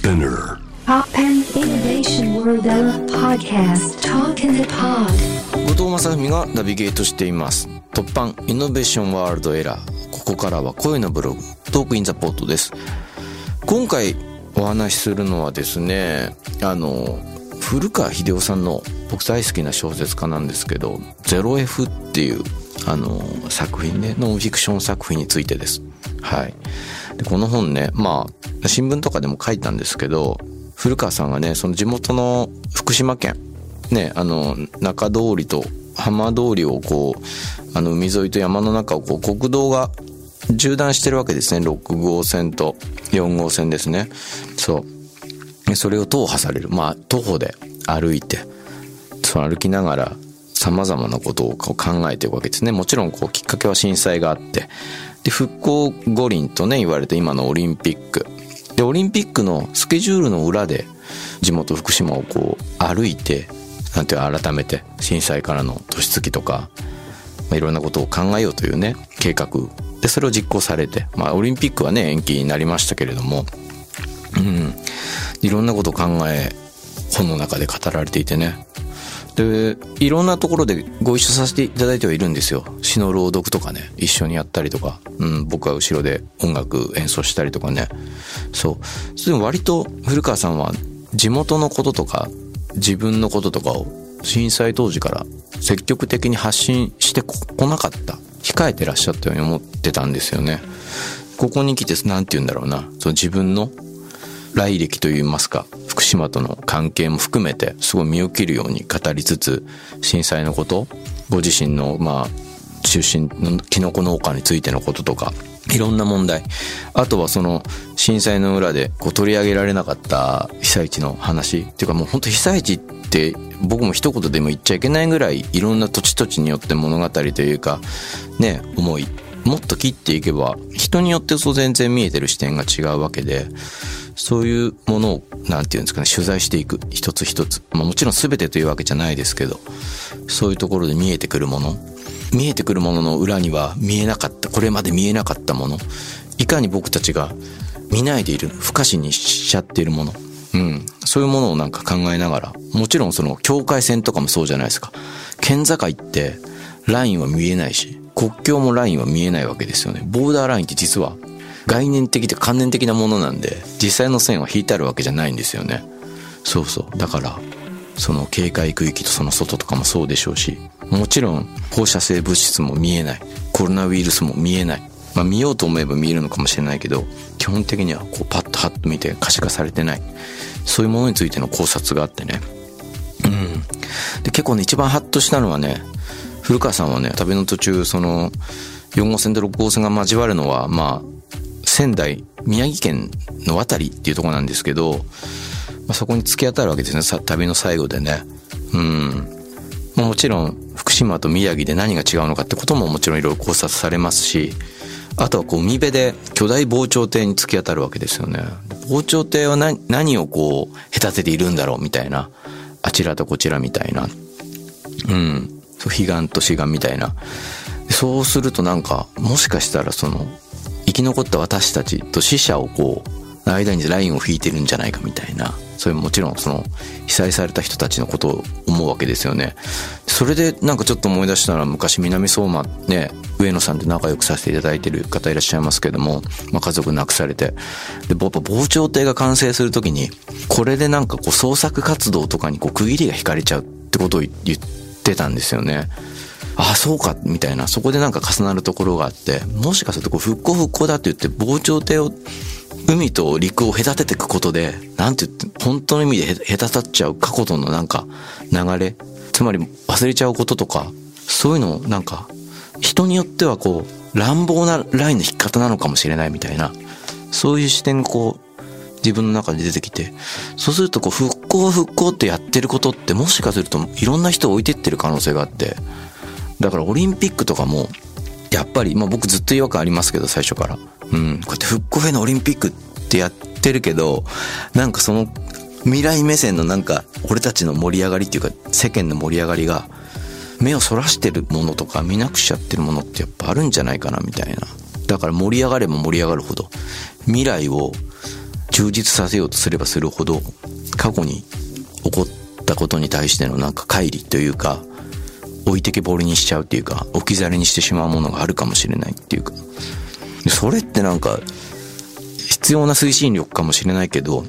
Spinner. Pop and Innovation World Podcast. Talk in the Pod. 後藤正文がナビゲートしています。突版イノベーションワールドエラーここからは声のブログトークインザポートです。今回お話しするのはですねあの古川秀夫さんの僕大好きな小説家なんですけど「0F」っていうあの作品ねノンフィクション作品についてです。はい。でこの本ねまあ新聞とかでも書いたんですけど古川さんがねその地元の福島県ねあの中通りと浜通りをこうあの海沿いと山の中をこう国道が縦断してるわけですね。6号線と4号線ですね。そう。それを踏破される。まあ徒歩で歩いてその歩きながら様々なことを考えていくわけですね。もちろんこうきっかけは震災があって。で復興五輪とね言われて今のオリンピック。でオリンピックのスケジュールの裏で地元福島をこう歩いてなんていう改めて震災からの年月とか、まあ、いろんなことを考えようというね計画。でそれを実行されて、まあ、オリンピックはね延期になりましたけれどもうん。いろんなことを考え本の中で語られていてね。でいろんなところでご一緒させていただいてはいるんですよ。詩の朗読とかね一緒にやったりとか、うん、僕は後ろで音楽演奏したりとかね。そう。でも割と古川さんは地元のこととか自分のこととかを震災当時から積極的に発信してこなかった。控えてらっしゃったように思ってたんですよね。ここに来て何て言うんだろうな。その自分の来歴といいますか。福島との関係も含めてすごい身を切るように語りつつ震災のことご自身のまあ出身のキノコ農家についてのこととかいろんな問題。あとはその震災の裏でこう取り上げられなかった被災地の話っていうかもう本当被災地って僕も一言でも言っちゃいけないぐらいいろんな土地土地によって物語というかね思いもっと切っていけば人によってそう全然見えてる視点が違うわけでそういうものをなんていうんですかね取材していく。一つ一つ、まあ、もちろん全てというわけじゃないですけど。そういうところで見えてくるもの。見えてくるものの裏には見えなかった。これまで見えなかったもの。いかに僕たちが見ないでいる。不可視にしちゃっているもの。うん。そういうものをなんか考えながら、もちろんその境界線とかもそうじゃないですか。県境ってラインは見えないし、国境もラインは見えないわけですよね。ボーダーラインって実は概念的で観念的なものなんで、実際の線は引いてあるわけじゃないんですよね。そうそう。だから、その警戒区域とその外とかもそうでしょうし、もちろん放射性物質も見えない。コロナウイルスも見えない。まあ見ようと思えば見えるのかもしれないけど、基本的にはこうパッとハッと見て可視化されてない。そういうものについての考察があってね。うん。で、結構ね、一番ハッとしたのはね、古川さんはね、旅の途中、その、4号線と6号線が交わるのは、まあ、仙台、宮城県の渡りっていうとこなんですけど、まあ、そこに突き当たるわけですね、さ旅の最後でね。うん。まあ、もちろん、福島と宮城で何が違うのかってことももちろんいろいろ考察されますし、あとはこう海辺で巨大防潮堤に突き当たるわけですよね。防潮堤は何何をこう隔てているんだろうみたいな。あちらとこちらみたいな。うん。そう、彼岸と志願みたいな。そうするとなんか、もしかしたらその、生き残った私たちと死者をこう、間にラインを引いてるんじゃないかみたいな。それもちろんその、被災された人たちのことを思うわけですよね。それでなんかちょっと思い出したら昔南相馬ね、上野さんと仲良くさせていただいてる方いらっしゃいますけども、まあ家族亡くされて。で、やっぱ防潮堤が完成するときに、これでなんかこう創作活動とかにこう区切りが引かれちゃうってことを言ってたんですよね。ああ、そうか、みたいな。そこでなんか重なるところがあって、もしかするとこう復興復興だって言って防潮堤を海と陸を隔てていくことで、なんて言って、本当の意味で隔たっちゃう過去とのなんか流れ、つまり忘れちゃうこととか、そういうのをなんか、人によってはこう、乱暴なラインの引き方なのかもしれないみたいな、そういう視点がこう、自分の中で出てきて、そうするとこう、復興復興ってやってることってもしかするといろんな人を置いてってる可能性があって、だからオリンピックとかも、やっぱり、まあ僕ずっと違和感ありますけど、最初から。うん。こうやって復興へのオリンピックってやってるけど、なんかその未来目線のなんか、俺たちの盛り上がりっていうか、世間の盛り上がりが、目をそらしてるものとか見なくしちゃってるものってやっぱあるんじゃないかなみたいな。だから盛り上がれば盛り上がるほど、未来を充実させようとすればするほど、過去に起こったことに対してのなんか乖離というか、置いてけぼりにしちゃうっていうか、置き去りにしてしまうものがあるかもしれないっていうか、それってなんか、必要な推進力かもしれないけど、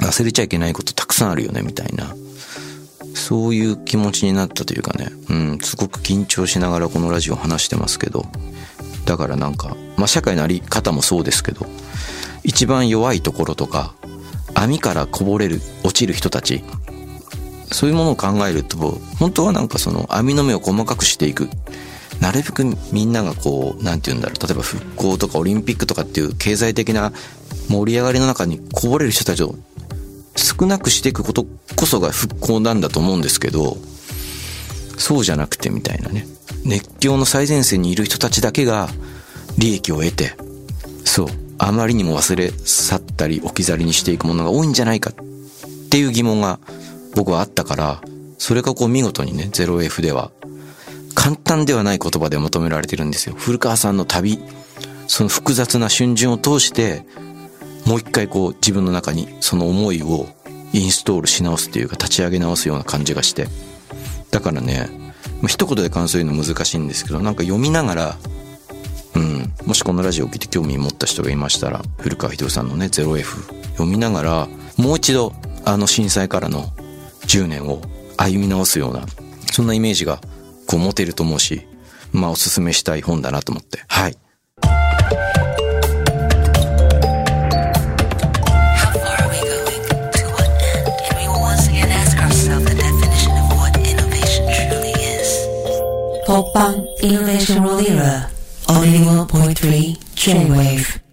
忘れちゃいけないことたくさんあるよね、みたいな。そういう気持ちになったというかね、うん、すごく緊張しながらこのラジオ話してますけど、だからなんか、まあ社会のあり方もそうですけど、一番弱いところとか、網からこぼれる、落ちる人たち、そういうものを考えると、本当はなんかその網の目を細かくしていく。なるべくみんながこう、なんて言うんだろう、例えば復興とかオリンピックとかっていう経済的な盛り上がりの中にこぼれる人たちを少なくしていくことこそが復興なんだと思うんですけど、そうじゃなくてみたいなね。熱狂の最前線にいる人たちだけが利益を得て、そう、あまりにも忘れ去ったり置き去りにしていくものが多いんじゃないかっていう疑問が僕はあったから、それがこう見事にね、0F では簡単ではない言葉で求められてるんですよ。古川さんの旅、その複雑な瞬順を通して、もう一回こう自分の中にその思いをインストールし直すっていうか立ち上げ直すような感じがして。だからね、一言で感想言うの難しいんですけど、なんか読みながら、うん、もしこのラジオを聞いて興味持った人がいましたら、古川秀夫さんのね、0F 読みながら、もう一度あの震災からの10年を歩み直すような、そんなイメージがこう持てると思うし、まあおすすめしたい本だなと思って。はい。Popang Innovation World Era, on 81.3 J-Wave.